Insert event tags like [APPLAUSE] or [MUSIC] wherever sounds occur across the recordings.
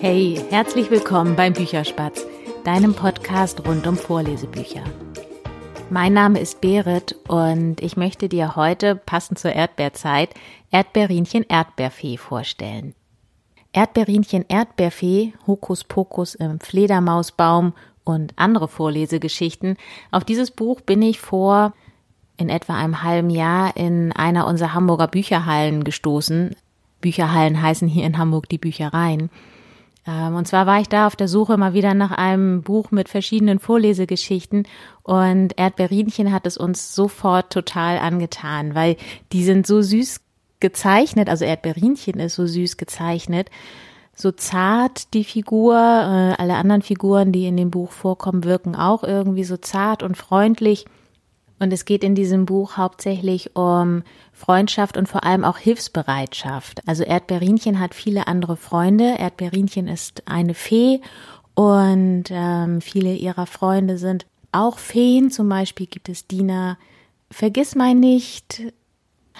Hey, herzlich willkommen beim Bücherspatz, deinem Podcast rund um Vorlesebücher. Mein Name ist Berit und ich möchte dir heute, passend zur Erdbeerzeit, Erdbeerinchen Erdbeerfee vorstellen. Erdbeerinchen Erdbeerfee, Hokuspokus im Fledermausbaum und andere Vorlesegeschichten. Auf dieses Buch bin ich vor in etwa einem halben Jahr in einer unserer Hamburger Bücherhallen gestoßen. Bücherhallen heißen hier in Hamburg die Büchereien. Ähm, und zwar war ich da auf der Suche mal wieder nach einem Buch mit verschiedenen Vorlesegeschichten und Erdbeerinchen hat es uns sofort total angetan, weil die sind so süß gezeichnet, also Erdbeerinchen ist so süß gezeichnet, so zart die Figur, äh, alle anderen Figuren, die in dem Buch vorkommen, wirken auch irgendwie so zart und freundlich. Und es geht in diesem Buch hauptsächlich um Freundschaft und vor allem auch Hilfsbereitschaft. Also Erdbeerinchen hat viele andere Freunde. Erdbeerinchen ist eine Fee und ähm, viele ihrer Freunde sind auch Feen. Zum Beispiel gibt es Dina Vergiss mein nicht,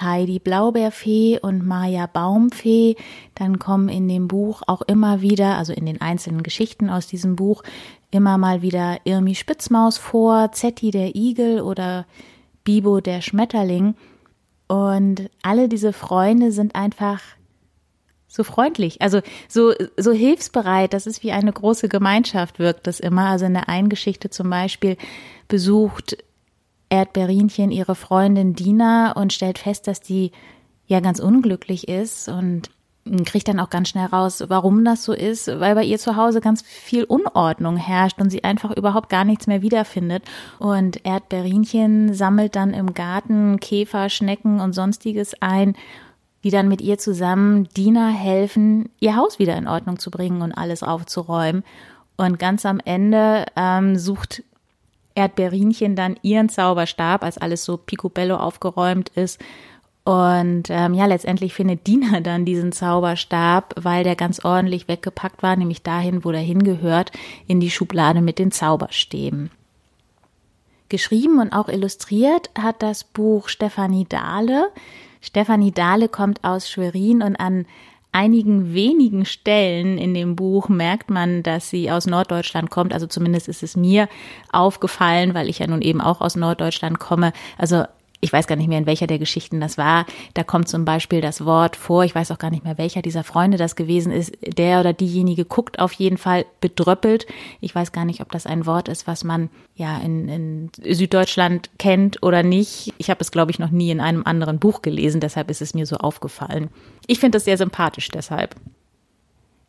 Heidi Blaubeerfee und Maya Baumfee. Dann kommen in dem Buch auch immer wieder, also in den einzelnen Geschichten aus diesem Buch, immer mal wieder Irmi Spitzmaus vor, Zetti der Igel oder Bibo der Schmetterling. Und alle diese Freunde sind einfach so freundlich, also so, so hilfsbereit. Das ist wie eine große Gemeinschaft, wirkt das immer. Also in der einen Geschichte zum Beispiel besucht Erdbeerinchen ihre Freundin Dina und stellt fest, dass die ja ganz unglücklich ist und kriegt dann auch ganz schnell raus, warum das so ist, weil bei ihr zu Hause ganz viel Unordnung herrscht und sie einfach überhaupt gar nichts mehr wiederfindet. Und Erdbeerinchen sammelt dann im Garten Käfer, Schnecken und sonstiges ein, die dann mit ihr zusammen Dina helfen, ihr Haus wieder in Ordnung zu bringen und alles aufzuräumen. Und ganz am Ende ähm, sucht Erdbeerinchen dann ihren Zauberstab, als alles so picobello aufgeräumt ist. Und ähm, ja, letztendlich findet Dina [LAUGHS] dann diesen Zauberstab, weil der ganz ordentlich weggepackt war, nämlich dahin, wo der hingehört, in die Schublade mit den Zauberstäben. Geschrieben und auch illustriert hat das Buch Stefanie Dahle. Stefanie Dahle kommt aus Schwerin und an einigen wenigen Stellen in dem Buch merkt man, dass sie aus Norddeutschland kommt. Also zumindest ist es mir aufgefallen, weil ich ja nun eben auch aus Norddeutschland komme. Also ich weiß gar nicht mehr, in welcher der Geschichten das war. Da kommt zum Beispiel das Wort vor, ich weiß auch gar nicht mehr, welcher dieser Freunde das gewesen ist. Der oder diejenige guckt auf jeden Fall bedröppelt. Ich weiß gar nicht, ob das ein Wort ist, was man ja in, in Süddeutschland kennt oder nicht. Ich habe es, glaube ich, noch nie in einem anderen Buch gelesen, deshalb ist es mir so aufgefallen. Ich finde das sehr sympathisch deshalb.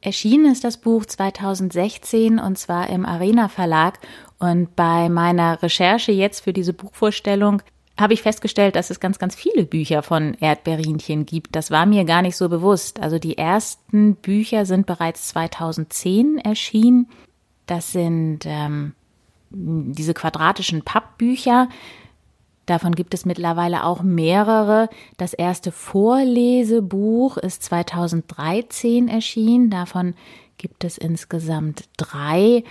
Erschienen ist das Buch 2016 und zwar im Arena Verlag. Und bei meiner Recherche jetzt für diese Buchvorstellung habe ich festgestellt, dass es ganz, ganz viele Bücher von Erdbeerinchen gibt. Das war mir gar nicht so bewusst. Also die ersten Bücher sind bereits 2010 erschienen. Das sind ähm, diese quadratischen Pappbücher. Davon gibt es mittlerweile auch mehrere. Das erste Vorlesebuch ist 2013 erschienen. Davon gibt es insgesamt drei.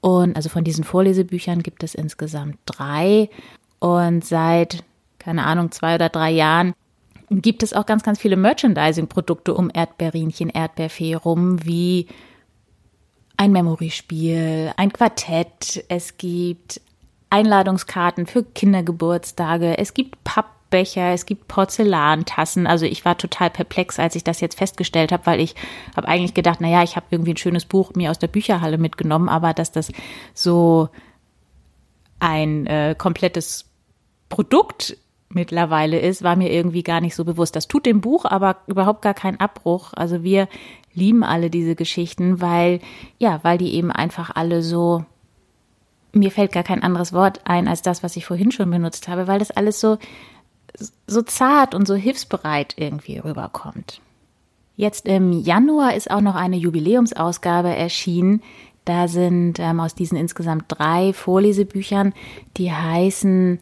Und also von diesen Vorlesebüchern gibt es insgesamt drei. Und seit, keine Ahnung, zwei oder drei Jahren gibt es auch ganz, ganz viele Merchandising-Produkte um Erdbeerinchen, Erdbeerfee rum, wie ein Memory-Spiel, ein Quartett, es gibt Einladungskarten für Kindergeburtstage, es gibt Pappbecher, es gibt Porzellantassen. Also ich war total perplex, als ich das jetzt festgestellt habe, weil ich habe eigentlich gedacht, na ja, ich habe irgendwie ein schönes Buch mir aus der Bücherhalle mitgenommen, aber dass das so ein äh, komplettes Produkt mittlerweile ist, war mir irgendwie gar nicht so bewusst. Das tut dem Buch aber überhaupt gar keinen Abbruch. Also wir lieben alle diese Geschichten, weil, ja, weil die eben einfach alle so, mir fällt gar kein anderes Wort ein als das, was ich vorhin schon benutzt habe, weil das alles so, so zart und so hilfsbereit irgendwie rüberkommt. Jetzt im Januar ist auch noch eine Jubiläumsausgabe erschienen. Da sind ähm, aus diesen insgesamt drei Vorlesebüchern, die heißen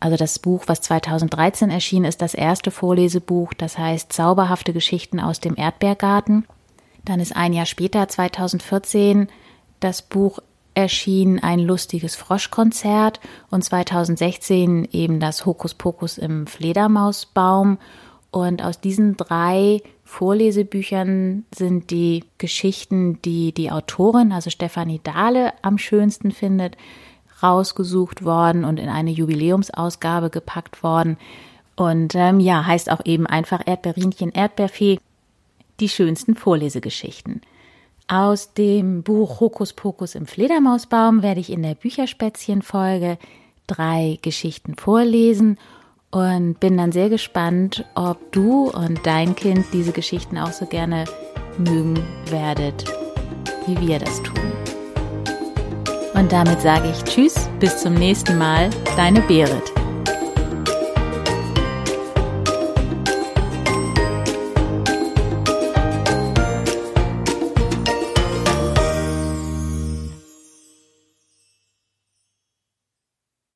also das Buch, was 2013 erschien, ist das erste Vorlesebuch, das heißt Zauberhafte Geschichten aus dem Erdbeergarten. Dann ist ein Jahr später, 2014, das Buch erschien Ein lustiges Froschkonzert und 2016 eben das Hokuspokus im Fledermausbaum. Und aus diesen drei Vorlesebüchern sind die Geschichten, die die Autorin, also Stefanie Dahle, am schönsten findet, rausgesucht worden und in eine Jubiläumsausgabe gepackt worden. Und ähm, ja, heißt auch eben einfach Erdbeerinchen, Erdbeerfee, die schönsten Vorlesegeschichten. Aus dem Buch Hokus Pokus im Fledermausbaum werde ich in der Bücherspätzchen-Folge drei Geschichten vorlesen und bin dann sehr gespannt, ob du und dein Kind diese Geschichten auch so gerne mögen werdet, wie wir das tun. Und damit sage ich Tschüss, bis zum nächsten Mal, deine Berit.